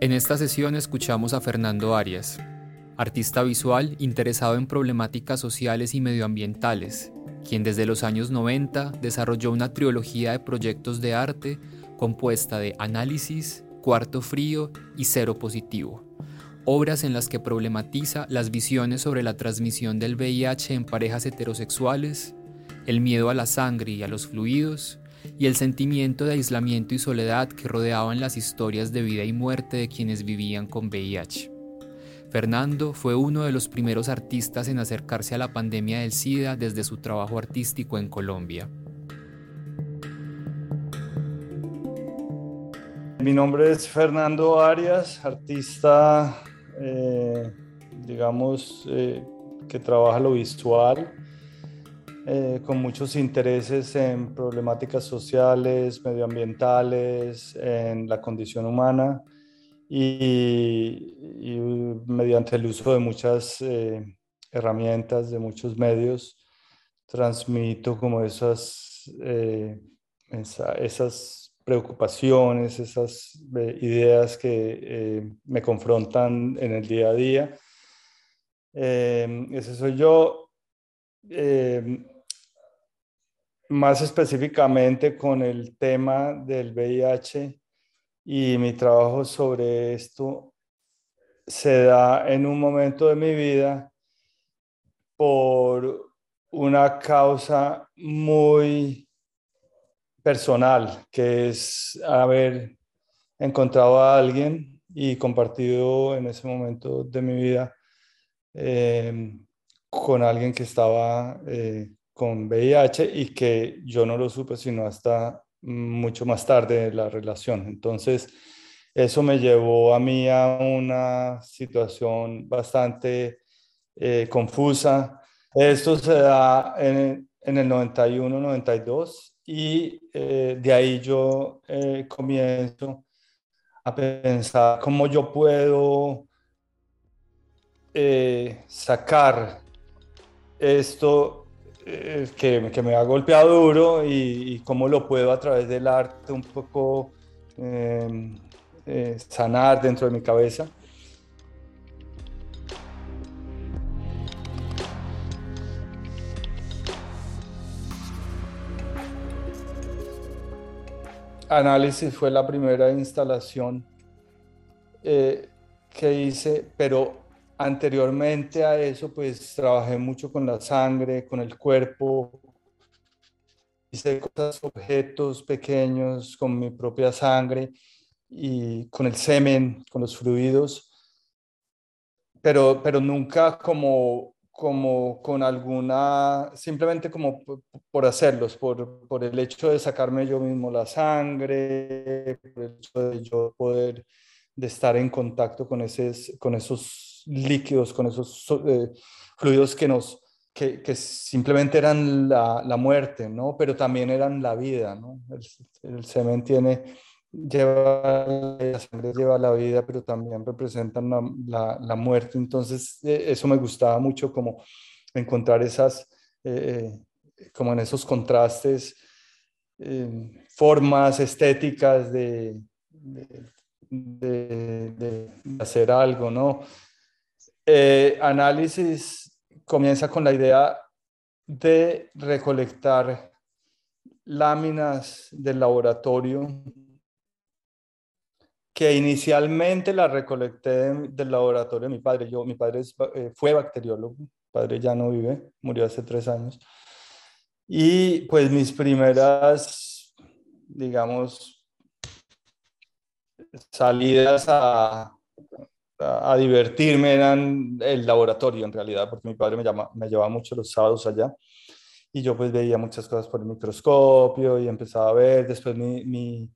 En esta sesión escuchamos a Fernando Arias, artista visual interesado en problemáticas sociales y medioambientales, quien desde los años 90 desarrolló una trilogía de proyectos de arte compuesta de análisis, cuarto frío y cero positivo, obras en las que problematiza las visiones sobre la transmisión del VIH en parejas heterosexuales, el miedo a la sangre y a los fluidos, y el sentimiento de aislamiento y soledad que rodeaban las historias de vida y muerte de quienes vivían con VIH. Fernando fue uno de los primeros artistas en acercarse a la pandemia del SIDA desde su trabajo artístico en Colombia. Mi nombre es Fernando Arias, artista, eh, digamos, eh, que trabaja lo visual eh, con muchos intereses en problemáticas sociales, medioambientales, en la condición humana y, mediante el uso de muchas eh, herramientas, de muchos medios, transmito como esas, eh, esas preocupaciones, esas ideas que me confrontan en el día a día. ese soy yo más específicamente con el tema del VIH y mi trabajo sobre esto se da en un momento de mi vida por una causa muy personal, que es haber encontrado a alguien y compartido en ese momento de mi vida eh, con alguien que estaba eh, con VIH y que yo no lo supe sino hasta mucho más tarde la relación. Entonces, eso me llevó a mí a una situación bastante eh, confusa. Esto se da en, el 91, 92 y eh, de ahí yo eh, comienzo a pensar cómo yo puedo sacar esto eh, que, me ha golpeado duro y, cómo lo puedo a través del arte un poco em, eh, sanar dentro de mi cabeza. Análisis fue la primera instalación eh, que hice, pero Anteriormente a eso, pues trabajé mucho con la sangre, con el cuerpo, hice cosas, objetos pequeños con mi propia sangre y con el semen, con los fluidos, pero, pero nunca como, como con alguna, simplemente como por hacerlos, por, por el hecho de sacarme yo mismo la sangre, por el hecho de yo poder de estar en contacto con, ese, con esos líquidos, con esos eh, fluidos que nos, que, simplemente eran la, la, muerte, ¿no? Pero también eran la vida, ¿no? El, semen tiene, lleva, la sangre lleva la vida, pero también representan la, la, muerte. Entonces, eh, eso me gustaba mucho, como encontrar esas, eh, como en esos contrastes, formas estéticas de, de, de, hacer algo, ¿no? Eh, análisis comienza con la idea de recolectar láminas del laboratorio que inicialmente la recolecté del laboratorio de mi padre. Yo, mi padre eh, fue bacteriólogo, padre ya no vive, murió hace tres años. Y pues mis primeras, digamos, salidas a, a, divertirme eran el laboratorio en realidad, porque mi padre me, llama, me llevaba mucho los sábados allá y yo pues veía muchas cosas por el microscopio y empezaba a ver, después mi, mi,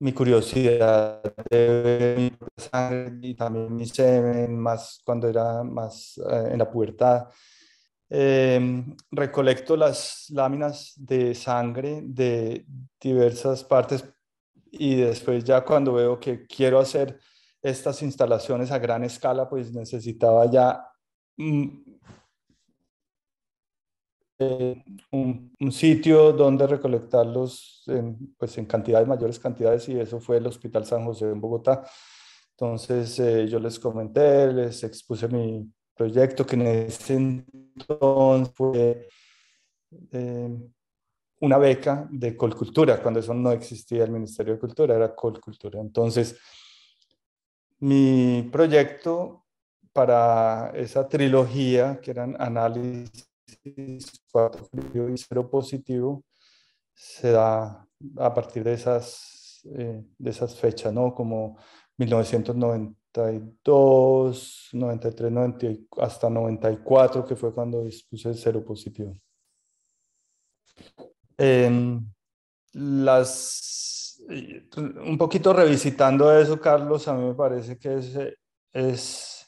mi curiosidad de mi sangre y también mi semen, más cuando era más eh, en la pubertad. Em, recolecto las láminas de sangre de diversas partes y después ya cuando veo que quiero hacer estas instalaciones a gran escala, pues necesitaba ya mm, eh, un, sitio donde recolectarlos en, pues en cantidades, mayores cantidades, y eso fue el Hospital San José en Bogotá. Entonces eh, yo les comenté, les expuse mi proyecto, que en ese entonces fue eh, una beca de Colcultura, cuando eso no existía el Ministerio de Cultura, era Colcultura. Entonces, mi proyecto para esa trilogía, que eran análisis cuatro y cero positivo, se da a partir de esas, eh, de esas fechas, ¿no? Como 1992, 93, 90, hasta 94, que fue cuando dispuse el cero positivo. las, un poquito revisitando eso, Carlos, a mí me parece que es, es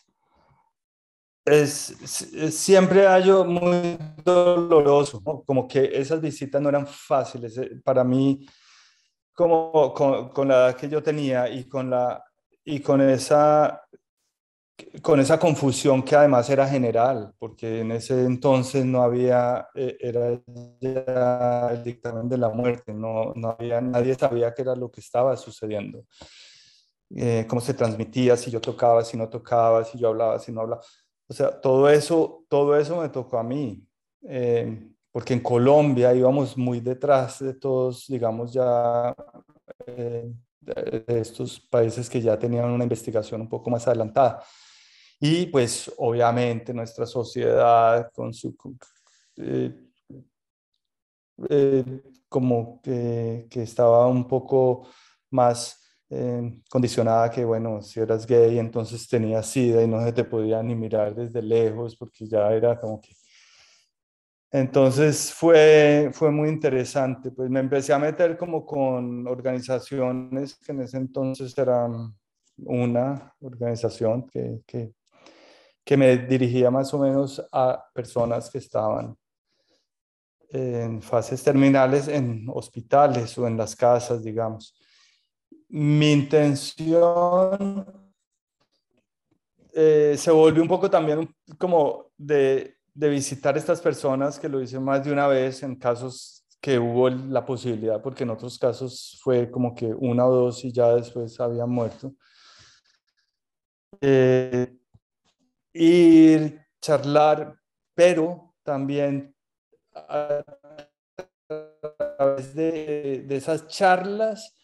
es, siempre hallo muy doloroso, como que esas visitas no eran fáciles. Eh, para mí, como con, con, la edad que yo tenía y con, la, y con, esa, con esa confusión que además era general, porque en ese entonces no había, eh, era ya el dictamen de la muerte, no, no había, nadie sabía qué era lo que estaba sucediendo. Eh, cómo se transmitía, si yo tocaba, si no tocaba, si yo hablaba, si no hablaba. O sea, todo eso, todo eso me tocó a mí, eh, porque en Colombia íbamos muy detrás de todos, digamos, ya eh, de estos países que ya tenían una investigación un poco más adelantada. Y pues obviamente nuestra sociedad con su... Eh, como que, que estaba un poco más eh, condicionada que, bueno, si eras gay, entonces tenías sida y no se te podía ni mirar desde lejos porque ya era como que... Entonces fue, fue muy interesante, pues me empecé a meter como con organizaciones que en ese entonces eran una organización que, que, que me dirigía más o menos a personas que estaban en fases terminales en hospitales o en las casas, digamos mi intención eh, se volvió un poco también como de, de, visitar estas personas, que lo hice más de una vez en casos que hubo la posibilidad, porque en otros casos fue como que una o dos y ya después habían muerto. Eh, ir, charlar, pero también a través de, de esas charlas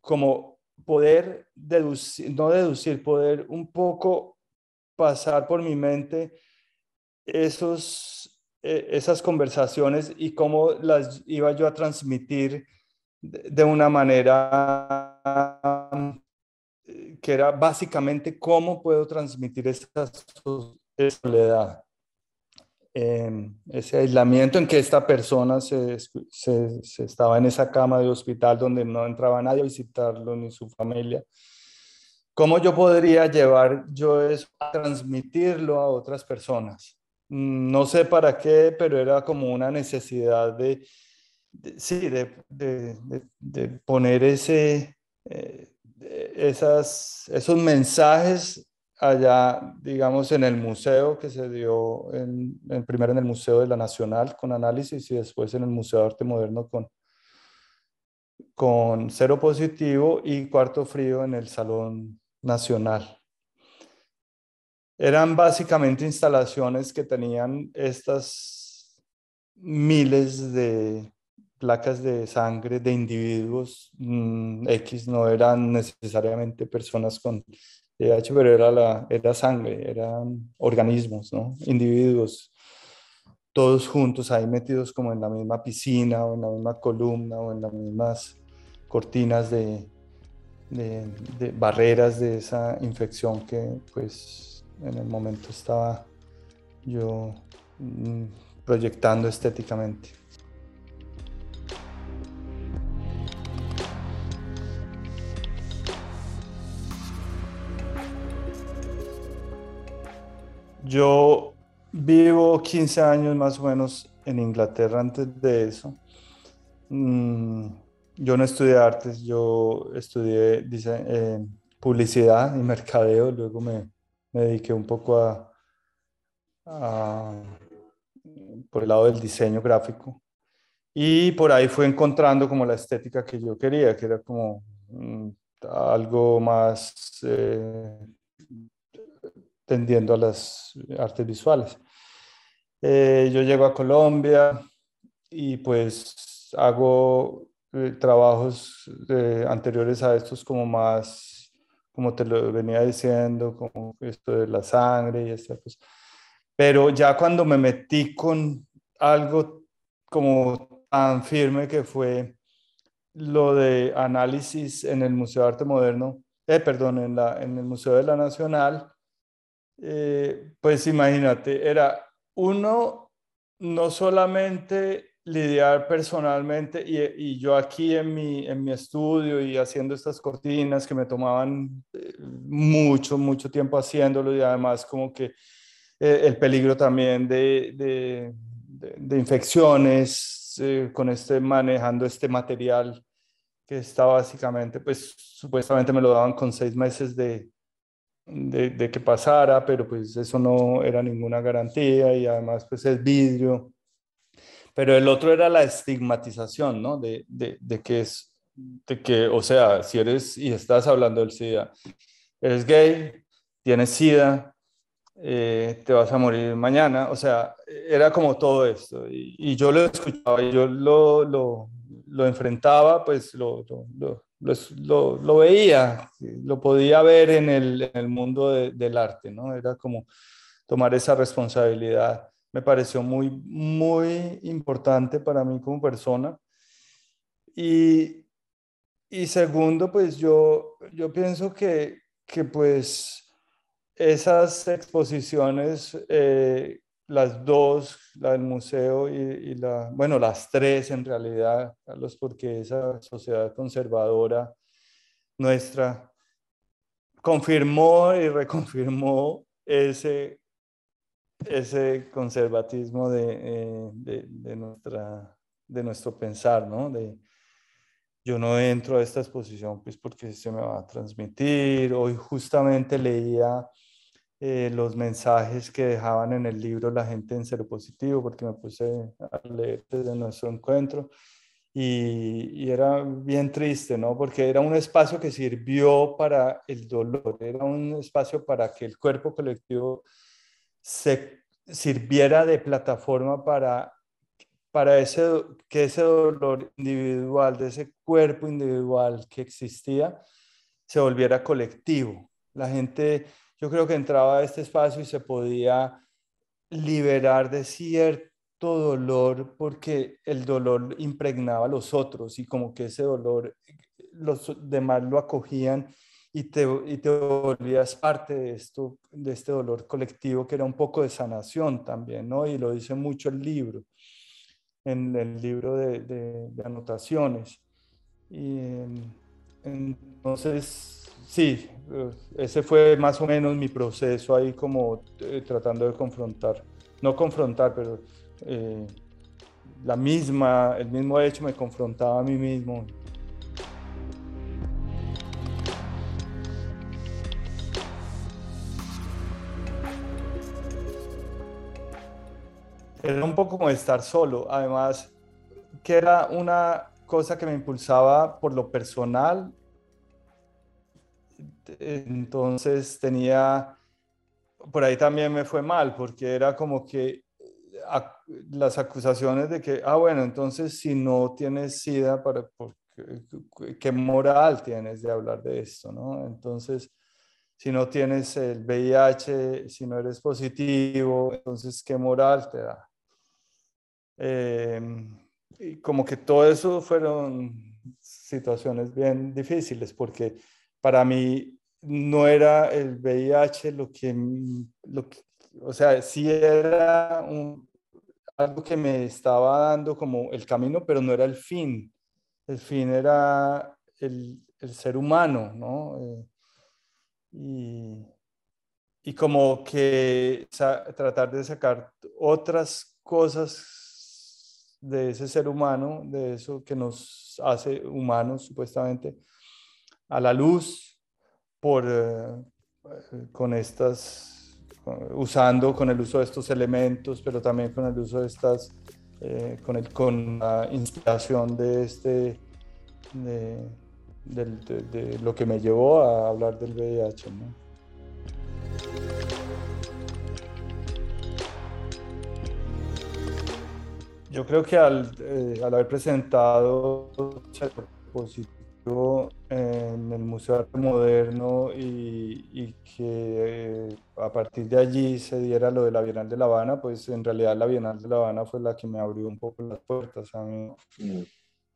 como poder deducir, no deducir, poder un poco pasar por mi mente esos, e, esas conversaciones y cómo las iba yo a transmitir de, una manera que era básicamente cómo puedo transmitir esa soledad ese aislamiento en que esta persona se, se, estaba en esa cama de hospital donde no entraba nadie a visitarlo ni su familia. ¿Cómo yo podría llevar yo eso a transmitirlo a otras personas? No sé para qué, pero era como una necesidad de, sí, de, de, de, poner ese, eh, esas, esos mensajes allá, digamos, en el museo que se dio, en, primero en el Museo de la Nacional con análisis y después en el Museo de Arte Moderno con, con cero positivo y cuarto frío en el Salón Nacional. Eran básicamente instalaciones que tenían estas miles de placas de sangre de individuos mm, X, no eran necesariamente personas con pero era, la, era sangre, eran organismos, ¿no? individuos, todos juntos ahí metidos como en la misma piscina o en la misma columna o en las mismas cortinas de, de, barreras de esa infección que pues en el momento estaba yo mm, proyectando estéticamente. Yo vivo 15 años más o menos en Inglaterra antes de eso. Mm, yo no estudié artes, yo estudié dice, publicidad y mercadeo, luego me, dediqué un poco a, por el lado del diseño gráfico. Y por ahí fue encontrando como la estética que yo quería, que era como mm, algo más eh, tendiendo a las artes visuales. Eh, yo llego a Colombia y pues hago eh, trabajos anteriores a estos como más, como te lo venía diciendo, como esto de la sangre y estas cosas. Pero ya cuando me metí con algo como tan firme que fue lo de análisis en el Museo de Arte Moderno, eh, perdón, en, la, en el Museo de la Nacional, eh, pues imagínate, era uno, no solamente lidiar personalmente y, yo aquí en mi, en mi estudio y haciendo estas cortinas que me tomaban eh, mucho, mucho tiempo haciéndolo y además como que eh, el peligro también de, de, de, infecciones eh, con este manejando este material que está básicamente, pues supuestamente me lo daban con seis meses de, de, que pasara, pero pues eso no era ninguna garantía y además pues es vidrio. Pero el otro era la estigmatización, ¿no? De, de, que es, de que, o sea, si eres y estás hablando del SIDA, eres gay, tienes SIDA, eh, te vas a morir mañana, o sea, era como todo esto. Y, yo lo escuchaba y yo lo, lo, lo enfrentaba, pues lo, lo, veía, lo podía ver en el, en el mundo del arte, ¿no? Era como tomar esa responsabilidad. Me pareció muy, muy importante para mí como persona. Y, y segundo, pues yo, yo pienso que, que pues esas exposiciones, eh, las dos, la del museo y, la, bueno, las tres en realidad, Carlos, porque esa sociedad conservadora nuestra confirmó y reconfirmó ese, ese conservatismo de, eh, de, de, nuestra, de nuestro pensar, ¿no? De, yo no entro a esta exposición pues porque se me va a transmitir. Hoy justamente leía eh, los mensajes que dejaban en el libro la gente en Cero Positivo, porque me puse a leer desde nuestro encuentro. Y, y, era bien triste, ¿no? Porque era un espacio que sirvió para el dolor, era un espacio para que el cuerpo colectivo se sirviera de plataforma para, para ese, que ese dolor individual, de ese cuerpo individual que existía, se volviera colectivo. La gente yo creo que entraba a este espacio y se podía liberar de cierto dolor porque el dolor impregnaba a los otros y como que ese dolor los demás lo acogían y te, y te volvías parte de esto, de este dolor colectivo que era un poco de sanación también, ¿no? Y lo dice mucho el libro, en el libro de, de, de anotaciones. Y entonces sí, ese fue más o menos mi proceso ahí como eh, tratando de confrontar, no confrontar, pero eh, la misma, el mismo hecho me confrontaba a mí mismo. Era un poco como estar solo, además que era una cosa que me impulsaba por lo personal entonces tenía, por ahí también me fue mal, porque era como que las acusaciones de que, ah, bueno, entonces si no tienes SIDA, para, ¿qué moral tienes de hablar de esto? ¿no? Entonces, si no tienes el VIH, si no eres positivo, entonces, ¿qué moral te da? Em, y como que todo eso fueron situaciones bien difíciles, porque para mí no era el VIH lo que, lo o sea, sí era algo que me estaba dando como el camino, pero no era el fin. El fin era el, el ser humano, ¿no? Eh, y, y como que tratar de sacar otras cosas de ese ser humano, de eso que nos hace humanos supuestamente, a la luz por, eh, con estas, usando con el uso de estos elementos, pero también con el uso de estas, eh, con, el, con la inspiración de este, de, de, lo que me llevó a hablar del VIH. ¿no? Yo creo que al, eh, al haber presentado en el Museo de Arte Moderno y, y que eh, a partir de allí se diera lo de la Bienal de La Habana, pues en realidad la Bienal de La Habana fue la que me abrió un poco las puertas a mí. Mm.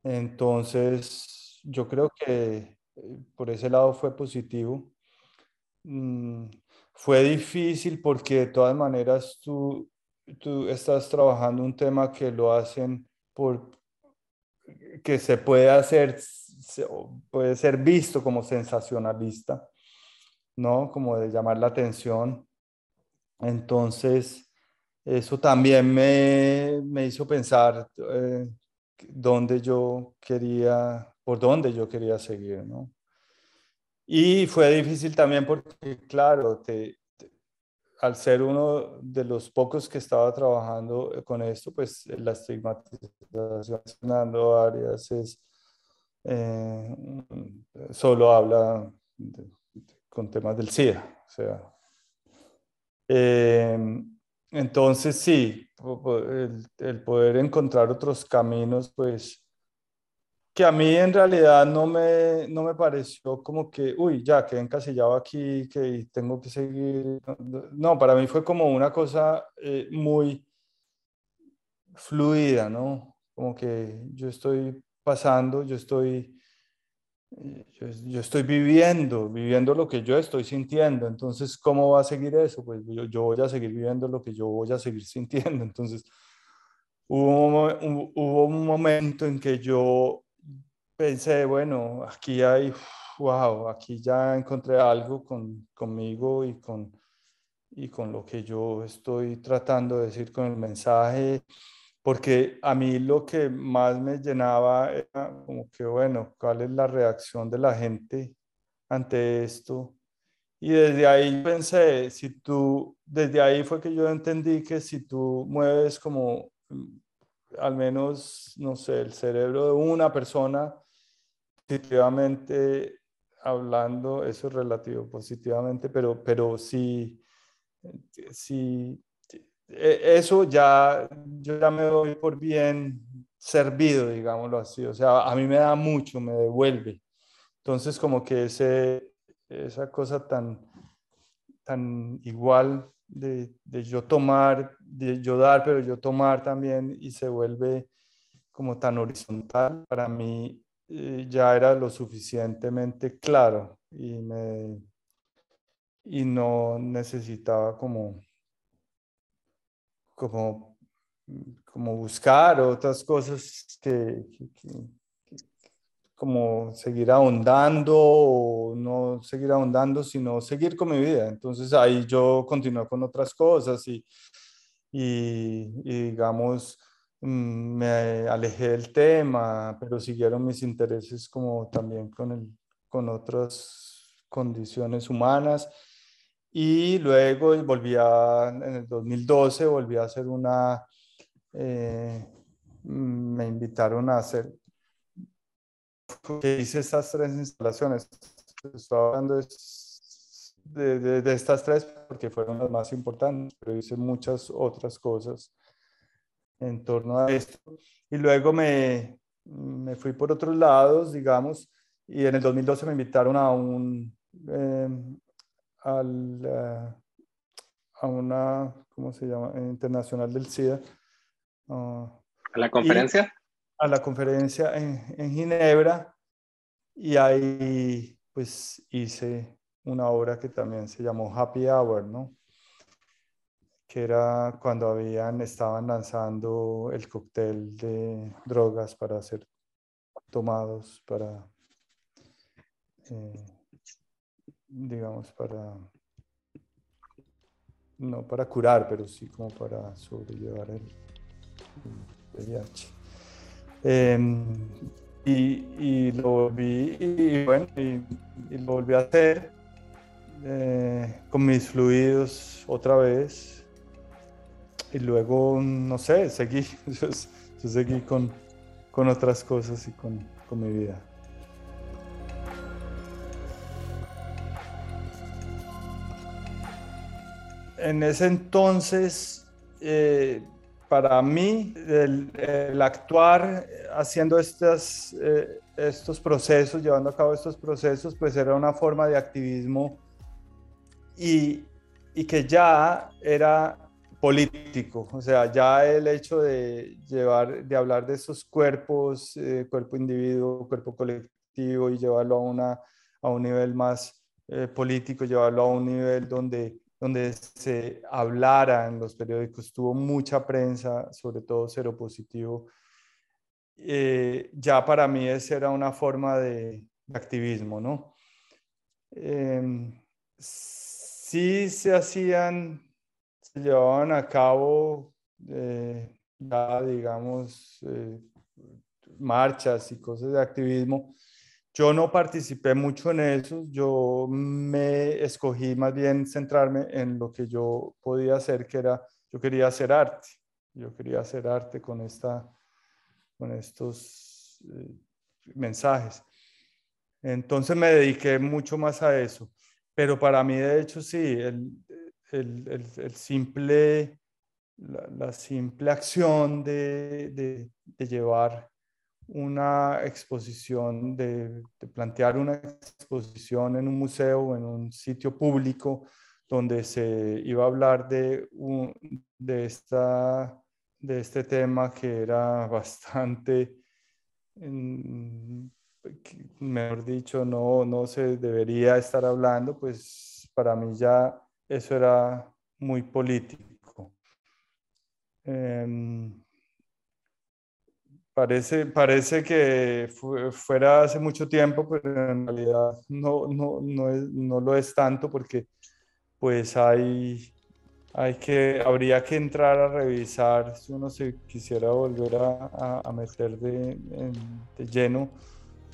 Entonces, yo creo que eh, por ese lado fue positivo. Mm, fue difícil porque de todas maneras tú tú estás trabajando un tema que lo hacen por que se puede hacer, puede ser visto como sensacionalista, ¿no? Como de llamar la atención. Entonces, eso también me, me hizo pensar eh, dónde yo quería, por dónde yo quería seguir, ¿no? Y fue difícil también porque, claro, te, al ser uno de los pocos que estaba trabajando con esto, pues la estigmatización de Fernando Arias es, eh, solo habla con temas del SIDA. O sea, em, entonces sí, el, el, poder encontrar otros caminos, pues que a mí en realidad no me, no me pareció como que, uy, ya quedé encasillado aquí, que tengo que seguir. No, para mí fue como una cosa eh, muy fluida, ¿no? Como que yo estoy pasando, yo estoy, eh, yo, estoy viviendo, viviendo lo que yo estoy sintiendo. Entonces, ¿cómo va a seguir eso? Pues yo, yo voy a seguir viviendo lo que yo voy a seguir sintiendo. Entonces, hubo, hubo un momento en que yo pensé, bueno, aquí hay, wow, aquí ya encontré algo con, conmigo y con, y con lo que yo estoy tratando de decir con el mensaje, porque a mí lo que más me llenaba era como que, bueno, ¿cuál es la reacción de la gente ante esto? Y desde ahí pensé, si tú, desde ahí fue que yo entendí que si tú mueves como mm, al menos, no sé, el cerebro de una persona, positivamente hablando, eso es relativo, positivamente, pero, pero sí, sí, e, eso ya, yo ya me doy por bien servido, digámoslo así, o sea, a mí me da mucho, me devuelve. Entonces, como que ese, esa cosa tan, tan igual de, de yo tomar, de yo dar, pero yo tomar también, y se vuelve como tan horizontal, para mí ya era lo suficientemente claro y, me, y no necesitaba como, como, como buscar otras cosas que, como seguir ahondando o no seguir ahondando, sino seguir con mi vida. Entonces ahí yo continué con otras cosas y, y digamos, Mm, me alejé del tema, pero siguieron mis intereses como también con, el, con otras condiciones humanas. Y luego volví a, en el 2012, volví a hacer una, eh, mm, me invitaron a hacer, hice estas tres instalaciones. Estoy hablando de, de, de estas tres porque fueron las más importantes, pero hice muchas otras cosas en torno a esto. Y luego me, me fui por otros lados, digamos, y en el 2012 me invitaron a un, em, al, eh, a una, ¿cómo se llama? Internacional del SIDA. ¿A la conferencia? A la conferencia en, en Ginebra y ahí pues hice una obra que también se llamó Happy Hour, ¿no? que era cuando habían, estaban lanzando el cóctel de drogas para ser tomados, para, eh, digamos, para no para curar, pero sí como para sobrellevar el, VIH. Em, y, lo volví, y, bueno, y, lo volví a hacer eh, con mis fluidos otra vez. Y luego, no sé, seguí, seguí con, con, otras cosas y con, con mi vida. En ese entonces, eh, para mí, el, actuar haciendo estas, eh, estos procesos, llevando a cabo estos procesos, pues era una forma de activismo y, y que ya era político, o sea, ya el hecho de llevar, de hablar de esos cuerpos, eh, cuerpo individuo, cuerpo colectivo y llevarlo a, una, a un nivel más eh, político, llevarlo a un nivel donde donde se hablara en los periódicos, tuvo mucha prensa, sobre todo cero positivo. Eh, ya para mí esa era una forma de, activismo, ¿no? Em, sí se hacían, se llevaban a cabo eh, digamos, eh, marchas y cosas de activismo, yo no participé mucho en eso, yo me escogí más bien centrarme en lo que yo podía hacer, que era, yo quería hacer arte, yo quería hacer arte con, esta, con estos eh, mensajes. Entonces me dediqué mucho más a eso, pero para mí de hecho sí, el, el, el, simple, la, simple acción de, de, de llevar una exposición, de, plantear una exposición en un museo en un sitio público donde se iba a hablar de, de, esta, de este tema que era bastante, mejor dicho, no, no se debería estar hablando, pues para mí ya eso era muy político. Em, Parece, parece que fuera hace mucho tiempo, pero en realidad no, no, no, es, no lo es tanto porque pues hay, hay que, habría que entrar a revisar si uno se quisiera volver a, meter de, de, lleno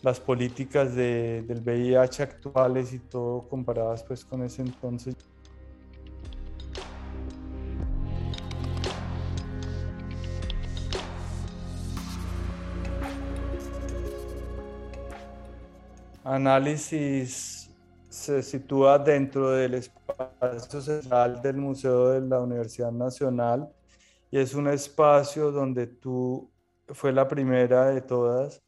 las políticas de, del VIH actuales y todo comparadas pues con ese entonces. Análisis se sitúa dentro del espacio central del Museo de la Universidad Nacional y es un espacio donde tú, fue la primera de todas,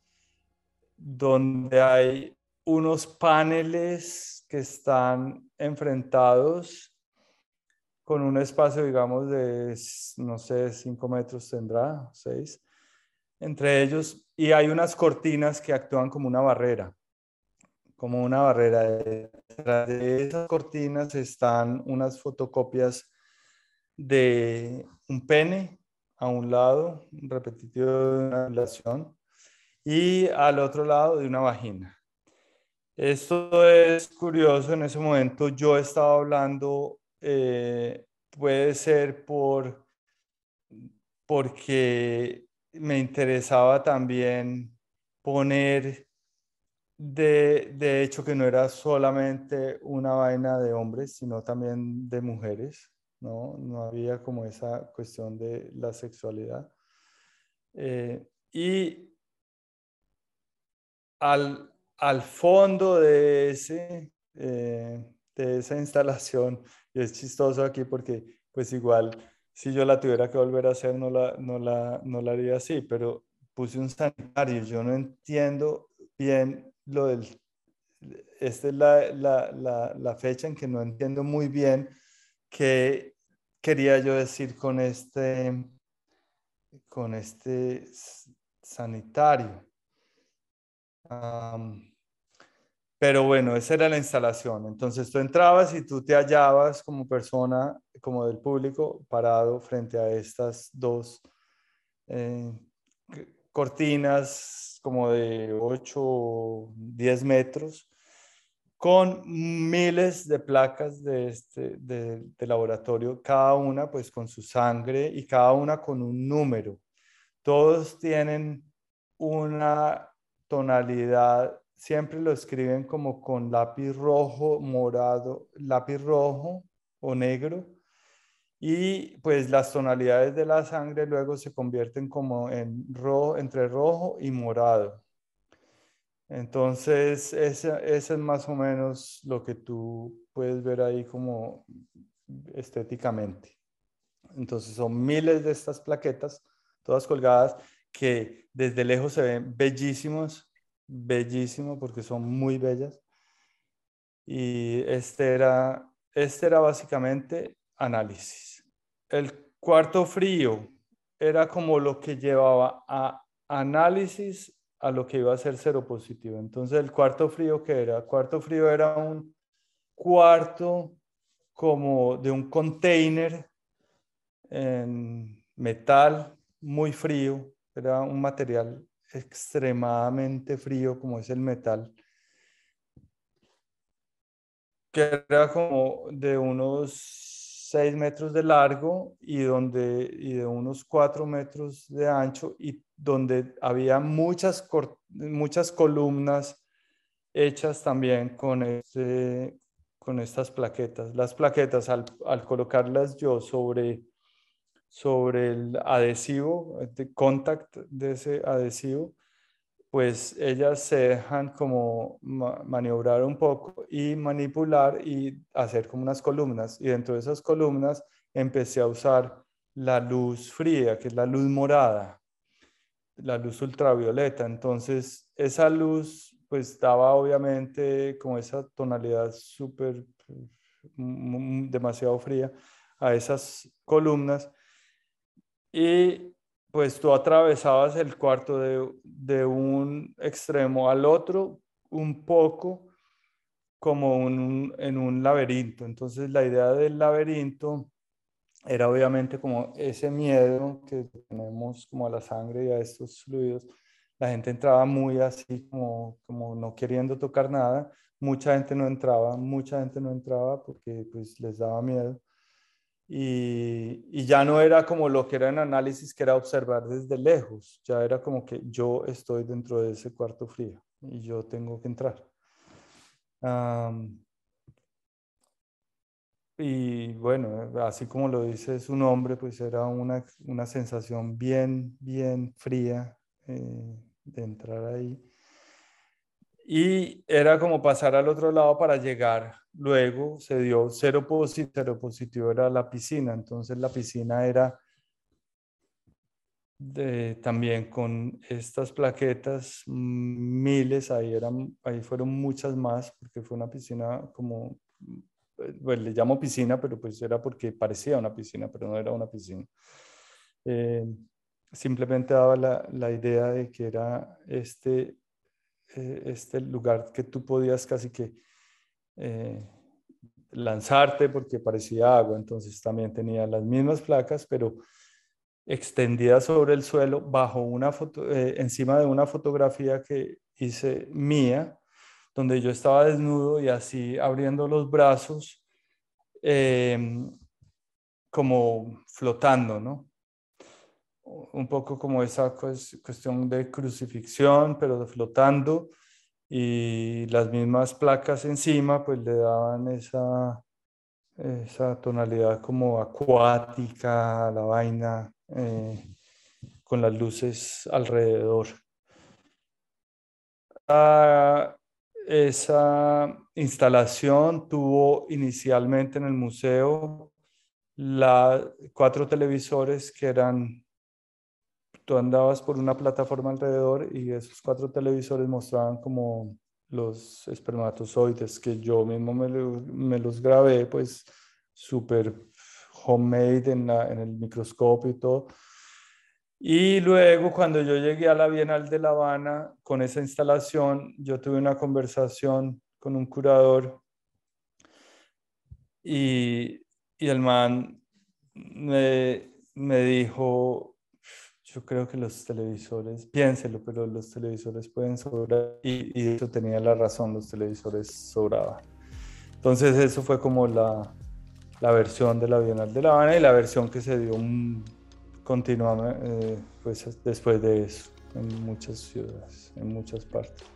donde hay unos paneles que están enfrentados con un espacio, digamos, de, no sé, cinco metros tendrá, seis, entre ellos, y hay unas cortinas que actúan como una barrera como una barrera. Detrás de esas cortinas están unas fotocopias de un pene a un lado, un repetitivo de una relación, y al otro lado de una vagina. Esto es curioso, en ese momento yo estaba hablando, eh, puede ser por, porque me interesaba también poner de, hecho que no era solamente una vaina de hombres, sino también de mujeres, ¿no? No había como esa cuestión de la sexualidad. Eh, y al, fondo de, ese, eh, de esa instalación, y es chistoso aquí porque pues igual si yo la tuviera que volver a hacer no la, no la, no la haría así, pero puse un sanitario, yo no entiendo bien lo del, esta es la, la, la, fecha en que no entiendo muy bien qué quería yo decir con este, con este sanitario. pero bueno, esa era la instalación. Entonces tú entrabas y tú te hallabas como persona, como del público, parado frente a estas dos eh, cortinas como de 8 o 10 metros con miles de placas de, este, de, laboratorio, cada una pues con su sangre y cada una con un número. Todos tienen una tonalidad, siempre lo escriben como con lápiz rojo, morado, lápiz rojo o negro. Y pues las tonalidades de la sangre luego se convierten como en rojo, entre rojo y morado. Entonces, ese, es más o menos lo que tú puedes ver ahí como estéticamente. Entonces, son miles de estas plaquetas, todas colgadas, que desde lejos se ven bellísimos, bellísimos, porque son muy bellas. Y este era, este era básicamente análisis. El cuarto frío era como lo que llevaba a análisis a lo que iba a ser cero positivo. Entonces, el cuarto frío, que era? Cuarto frío era un cuarto como de un container en metal muy frío, era un material extremadamente frío como es el metal, que era como de unos 6 metros de largo y, donde, y de unos 4 metros de ancho y donde había muchas, muchas columnas hechas también con, este, con estas plaquetas. Las plaquetas, al, al colocarlas yo sobre, sobre el adhesivo, el contact de ese adhesivo, pues ellas se dejan como maniobrar un poco y manipular y hacer como unas columnas. Y dentro de esas columnas empecé a usar la luz fría, que es la luz morada, la luz ultravioleta. Entonces, esa luz pues daba obviamente como esa tonalidad súper, demasiado fría a esas columnas. Y pues tú atravesabas el cuarto de, un extremo al otro un poco como en un laberinto. Entonces la idea del laberinto era obviamente como ese miedo que tenemos como a la sangre y a estos fluidos. La gente entraba muy así como, como no queriendo tocar nada. Mucha gente no entraba, mucha gente no entraba porque pues les daba miedo y, ya no era como lo que era en análisis, que era observar desde lejos, ya era como que yo estoy dentro de ese cuarto frío y yo tengo que entrar. y bueno, así como lo dice su nombre, pues era una, una sensación bien, bien fría eh, de entrar ahí. Y era como pasar al otro lado para llegar Luego se dio cero positivo, cero positivo era la piscina, entonces la piscina era también con estas plaquetas, miles, ahí, eran, ahí fueron muchas más, porque fue una piscina como, pues le llamo piscina, pero pues era porque parecía una piscina, pero no era una piscina. Eh, simplemente daba la, la, idea de que era este, eh, este lugar que tú podías casi que eh, lanzarte porque parecía agua, entonces también tenía las mismas placas, pero extendidas sobre el suelo bajo una foto, eh, encima de una fotografía que hice mía, donde yo estaba desnudo y así abriendo los brazos, em, como flotando, ¿no? Un poco como esa cuestión de crucifixión, pero flotando y las mismas placas encima pues le daban esa, esa tonalidad como acuática a la vaina eh, con las luces alrededor. Ah, esa instalación tuvo inicialmente en el museo la, cuatro televisores que eran tú andabas por una plataforma alrededor y esos cuatro televisores mostraban como los espermatozoides que yo mismo me, los grabé, pues súper homemade en, en el microscopio y todo. Y luego cuando yo llegué a la Bienal de La Habana con esa instalación, yo tuve una conversación con un curador y, y el man me, me dijo, yo creo que los televisores, piénselo, pero los televisores pueden sobrar y, y eso tenía la razón, los televisores sobraban. Entonces eso fue como la, la versión de la Bienal de La Habana y la versión que se dio continuamente eh, pues, después de eso en muchas ciudades, en muchas partes.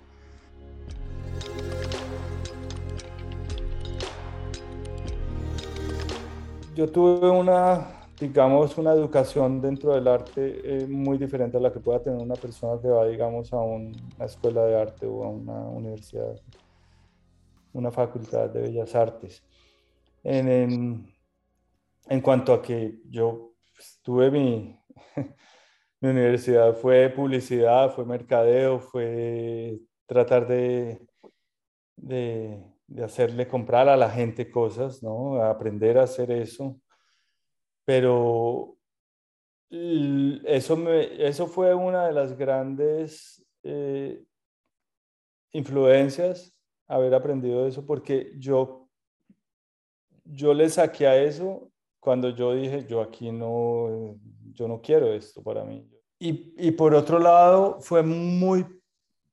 Yo tuve una digamos, una educación dentro del arte eh, muy diferente a la que pueda tener una persona que va, digamos, a una escuela de arte o a una universidad, una facultad de bellas artes. En, en, cuanto a que yo pues, tuve mi, mi universidad, fue publicidad, fue mercadeo, fue tratar de, de, de hacerle comprar a la gente cosas, ¿no? aprender a hacer eso pero eso, eso fue una de las grandes eh, influencias, haber aprendido eso, porque yo, yo le saqué a eso cuando yo dije, yo aquí no, yo no quiero esto para mí. Y, y por otro lado, fue muy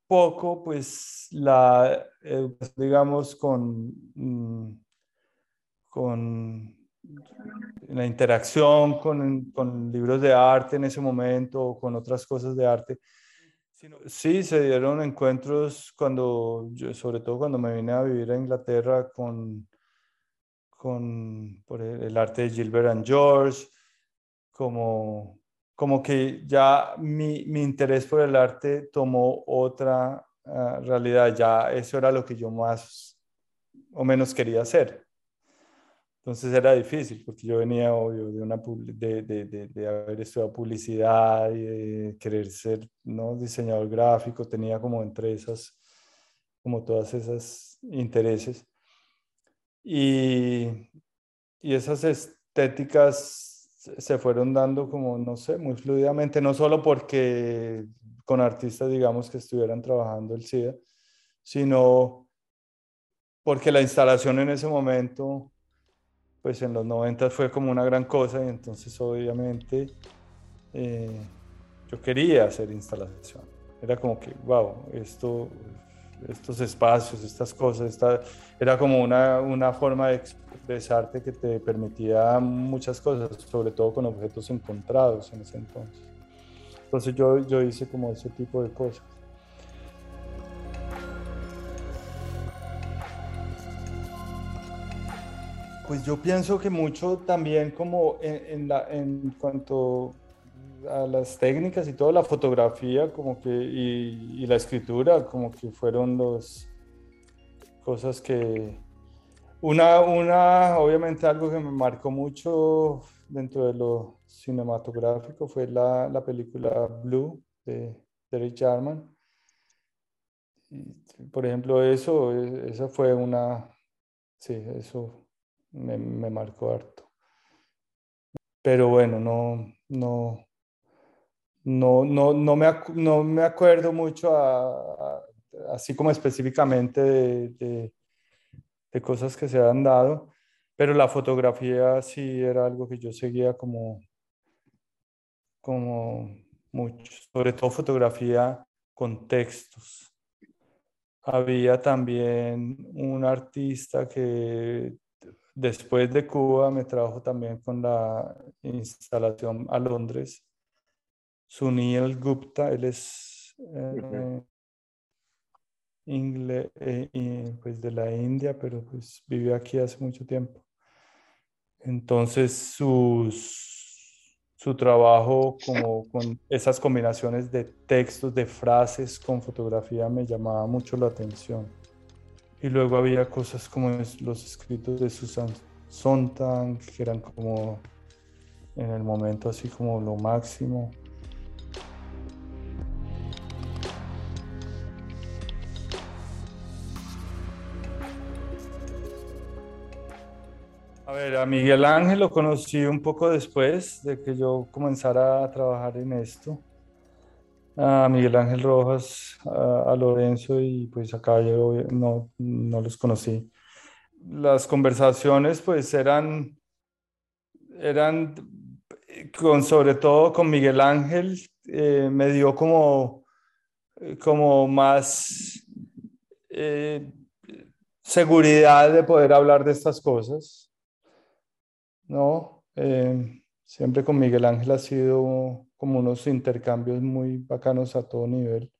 poco, pues, la, digamos, con, mm, con la interacción con, con, libros de arte en ese momento o con otras cosas de arte. Sí, se dieron encuentros cuando, yo, sobre todo cuando me vine a vivir a Inglaterra con, con por el, arte de Gilbert and George, como, como que ya mi, mi interés por el arte tomó otra ah, realidad, ya eso era lo que yo más o menos quería hacer. Entonces era difícil porque yo venía, obvio, de, una, de, de, de, haber estudiado publicidad y de querer ser ¿no? diseñador gráfico, tenía como entre esas, como todas esas intereses. Y, y esas estéticas se fueron dando como, no sé, muy fluidamente, no solo porque con artistas, digamos, que estuvieran trabajando el SIDA, sino porque la instalación en ese momento pues en los 90 fue como una gran cosa y entonces obviamente eh, yo quería hacer instalación. Era como que, wow, esto, estos espacios, estas cosas, esta, era como una, una forma de expresarte que te permitía muchas cosas, sobre todo con objetos encontrados en ese entonces. Entonces yo, yo hice como ese tipo de cosas. Pues yo pienso que mucho también como en, la, en cuanto a las técnicas y toda la fotografía como que y, la escritura como que fueron los cosas que una una obviamente algo que me marcó mucho dentro de lo cinematográfico fue la, la película Blue de Derek Jarman por ejemplo eso e, esa fue una sí eso me, me marcó harto. Pero bueno, no, no, no, no, no, me, no me acuerdo mucho así como específicamente de, de, cosas que se han dado, pero la fotografía sí era algo que yo seguía como, como mucho, sobre todo fotografía con textos. Había también un artista que Después de Cuba me trabajo también con la instalación a Londres. Sunil Gupta, él es eh, eh, pues de la India, pero pues vivió aquí hace mucho tiempo. Entonces sus, su trabajo como con esas combinaciones de textos, de frases con fotografía me llamaba mucho la atención. Y luego había cosas como los escritos de Susan Sontag, que eran como en el momento así como lo máximo. A ver, a Miguel Ángel lo conocí un poco después de que yo comenzara a trabajar en esto a Miguel Ángel Rojas, a, Lorenzo y pues acá yo no, no los conocí. Las conversaciones pues eran, eran con, sobre todo con Miguel Ángel, eh, me dio como, como más seguridad de poder hablar de estas cosas. ¿no? siempre con Miguel Ángel ha sido como unos intercambios muy bacanos a todo nivel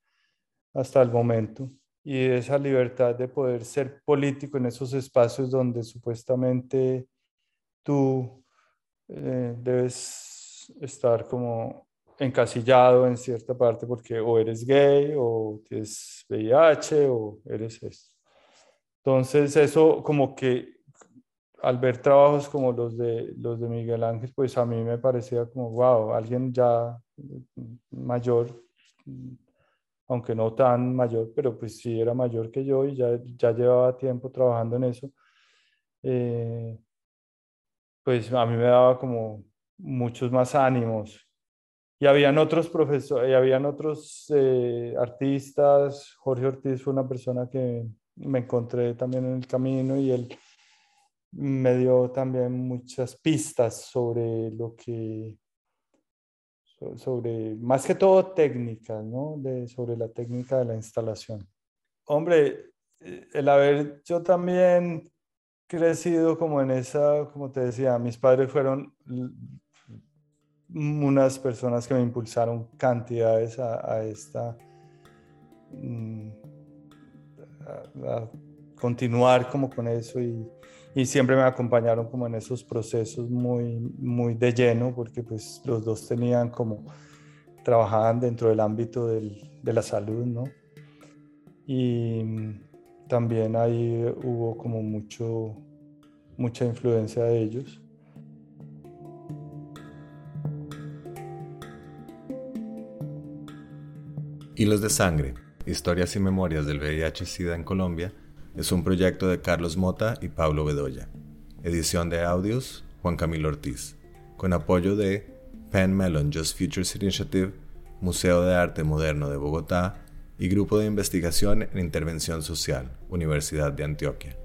hasta el momento y esa libertad de poder ser político en esos espacios donde supuestamente tú eh, debes estar como encasillado en cierta parte porque o eres gay o tienes VIH o eres esto. Entonces eso como que al ver trabajos como los de, los de Miguel Ángel, pues a mí me parecía como, wow, alguien ya mayor, aunque no tan mayor, pero pues sí era mayor que yo y ya, ya llevaba tiempo trabajando en eso, eh, pues a mí me daba como muchos más ánimos. Y habían otros profesores, y habían otros eh, artistas, Jorge Ortiz fue una persona que me encontré también en el camino y él me dio también muchas pistas sobre lo que, sobre, más que todo técnicas, ¿no? De, sobre la técnica de la instalación. Hombre, eh, el haber yo también crecido como en esa, como te decía, mis padres fueron unas personas que me impulsaron cantidades a, esta, mm, a continuar como con eso y, y siempre me acompañaron como en esos procesos muy, muy de lleno, porque pues los dos tenían como, trabajaban dentro del ámbito del, de la salud, ¿no? Y también ahí hubo como mucho, mucha influencia de ellos. Hilos de Sangre, historias y memorias del VIH-Sida en Colombia es un proyecto de Carlos Mota y Pablo Bedoya. Edición de audios, Juan Camilo Ortiz. Con apoyo de Penn Mellon Just Futures Initiative, Museo de Arte Moderno de Bogotá y Grupo de Investigación en Intervención Social, Universidad de Antioquia.